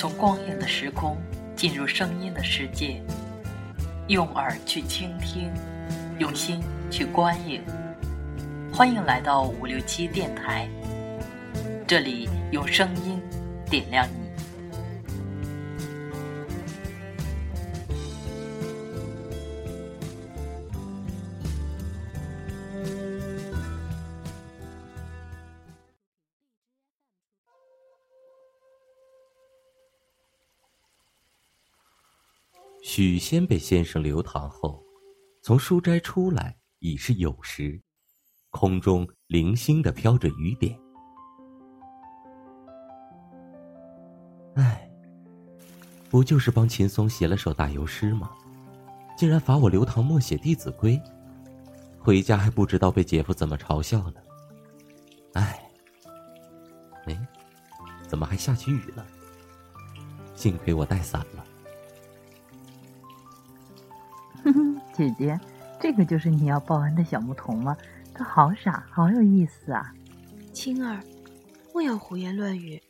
从光影的时空进入声音的世界，用耳去倾听，用心去观影。欢迎来到五六七电台，这里用声音点亮。许仙被先生留堂后，从书斋出来已是酉时，空中零星的飘着雨点。唉，不就是帮秦松写了首大游诗吗？竟然罚我留堂默写《弟子规》，回家还不知道被姐夫怎么嘲笑呢。唉，哎，怎么还下起雨了？幸亏我带伞了。姐姐，这个就是你要报恩的小牧童吗？他好傻，好有意思啊！青儿，莫要胡言乱语，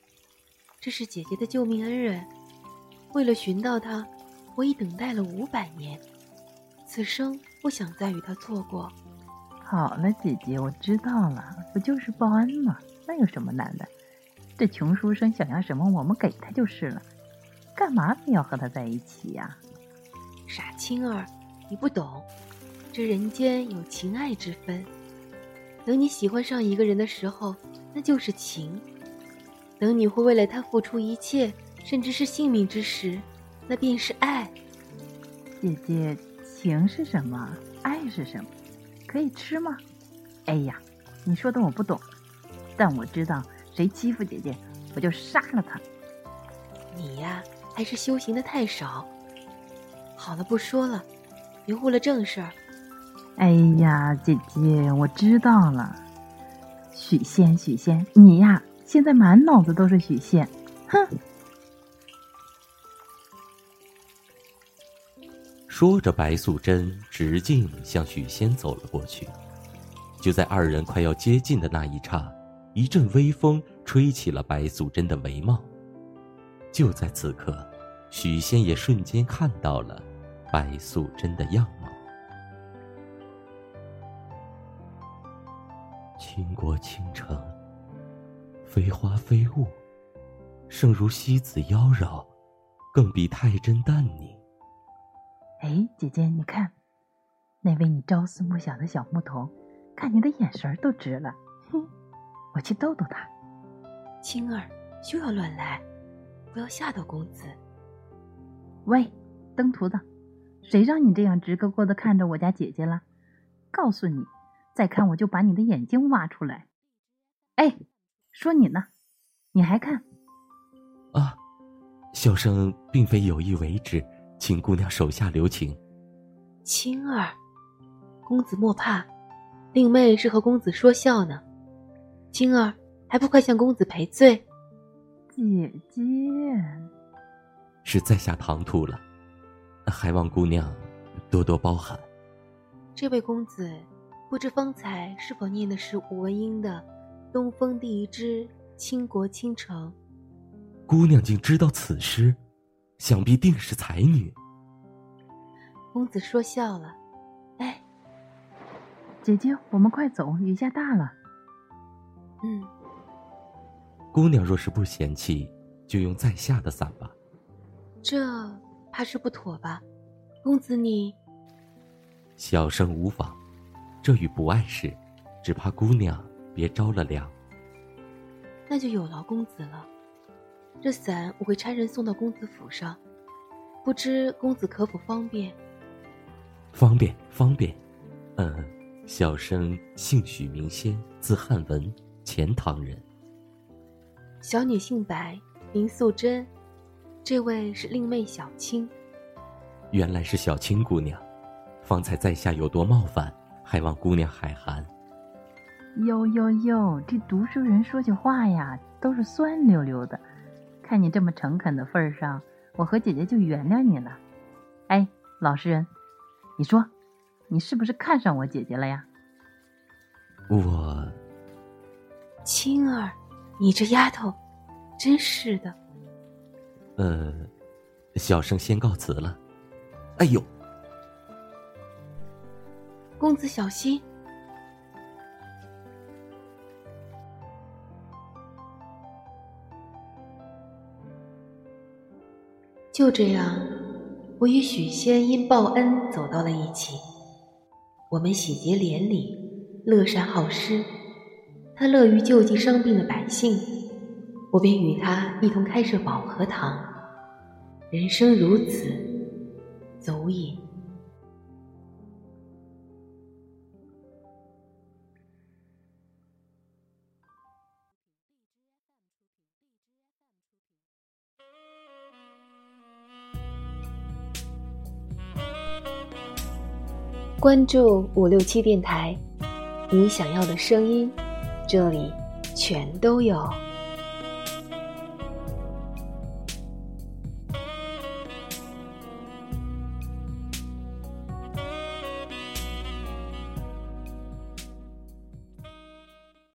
这是姐姐的救命恩人。为了寻到他，我已等待了五百年，此生不想再与他错过。好了，姐姐，我知道了，不就是报恩吗？那有什么难的？这穷书生想要什么，我们给他就是了，干嘛非要和他在一起呀？傻青儿。你不懂，这人间有情爱之分。等你喜欢上一个人的时候，那就是情；等你会为了他付出一切，甚至是性命之时，那便是爱。姐姐，情是什么？爱是什么？可以吃吗？哎呀，你说的我不懂，但我知道，谁欺负姐姐，我就杀了他。你呀，还是修行的太少。好了，不说了。别误了正事儿。哎呀，姐姐，我知道了。许仙，许仙，你呀，现在满脑子都是许仙。哼！说着，白素贞直径向许仙走了过去。就在二人快要接近的那一刹，一阵微风吹起了白素贞的帷帽。就在此刻，许仙也瞬间看到了。白素贞的样貌，倾国倾城，非花非雾，胜如西子妖娆，更比太真淡宁。哎，姐姐，你看，那位你朝思暮想的小牧童，看你的眼神都直了。哼，我去逗逗他。青儿，休要乱来，不要吓到公子。喂，登徒的。谁让你这样直勾勾的看着我家姐姐了？告诉你，再看我就把你的眼睛挖出来！哎，说你呢，你还看？啊，小生并非有意为之，请姑娘手下留情。青儿，公子莫怕，令妹是和公子说笑呢。青儿，还不快向公子赔罪？姐姐，是在下唐突了。还望姑娘多多包涵。这位公子，不知方才是否念的是吴文英的《东风第一支倾国倾城》？姑娘竟知道此诗，想必定是才女。公子说笑了。哎，姐姐，我们快走，雨下大了。嗯。姑娘若是不嫌弃，就用在下的伞吧。这。怕是不妥吧，公子你。小生无妨，这与不碍事，只怕姑娘别着了凉。那就有劳公子了，这伞我会差人送到公子府上，不知公子可否方便？方便，方便。嗯，小生姓许名仙，字汉文，钱塘人。小女姓白，名素贞。这位是令妹小青，原来是小青姑娘，方才在下有多冒犯，还望姑娘海涵。哟哟哟，这读书人说起话呀，都是酸溜溜的。看你这么诚恳的份儿上，我和姐姐就原谅你了。哎，老实人，你说，你是不是看上我姐姐了呀？我，青儿，你这丫头，真是的。呃，小生先告辞了。哎呦，公子小心！就这样，我与许仙因报恩走到了一起。我们喜结连理，乐善好施。他乐于救济伤病的百姓，我便与他一同开设保和堂。人生如此，足矣。关注五六七电台，你想要的声音，这里全都有。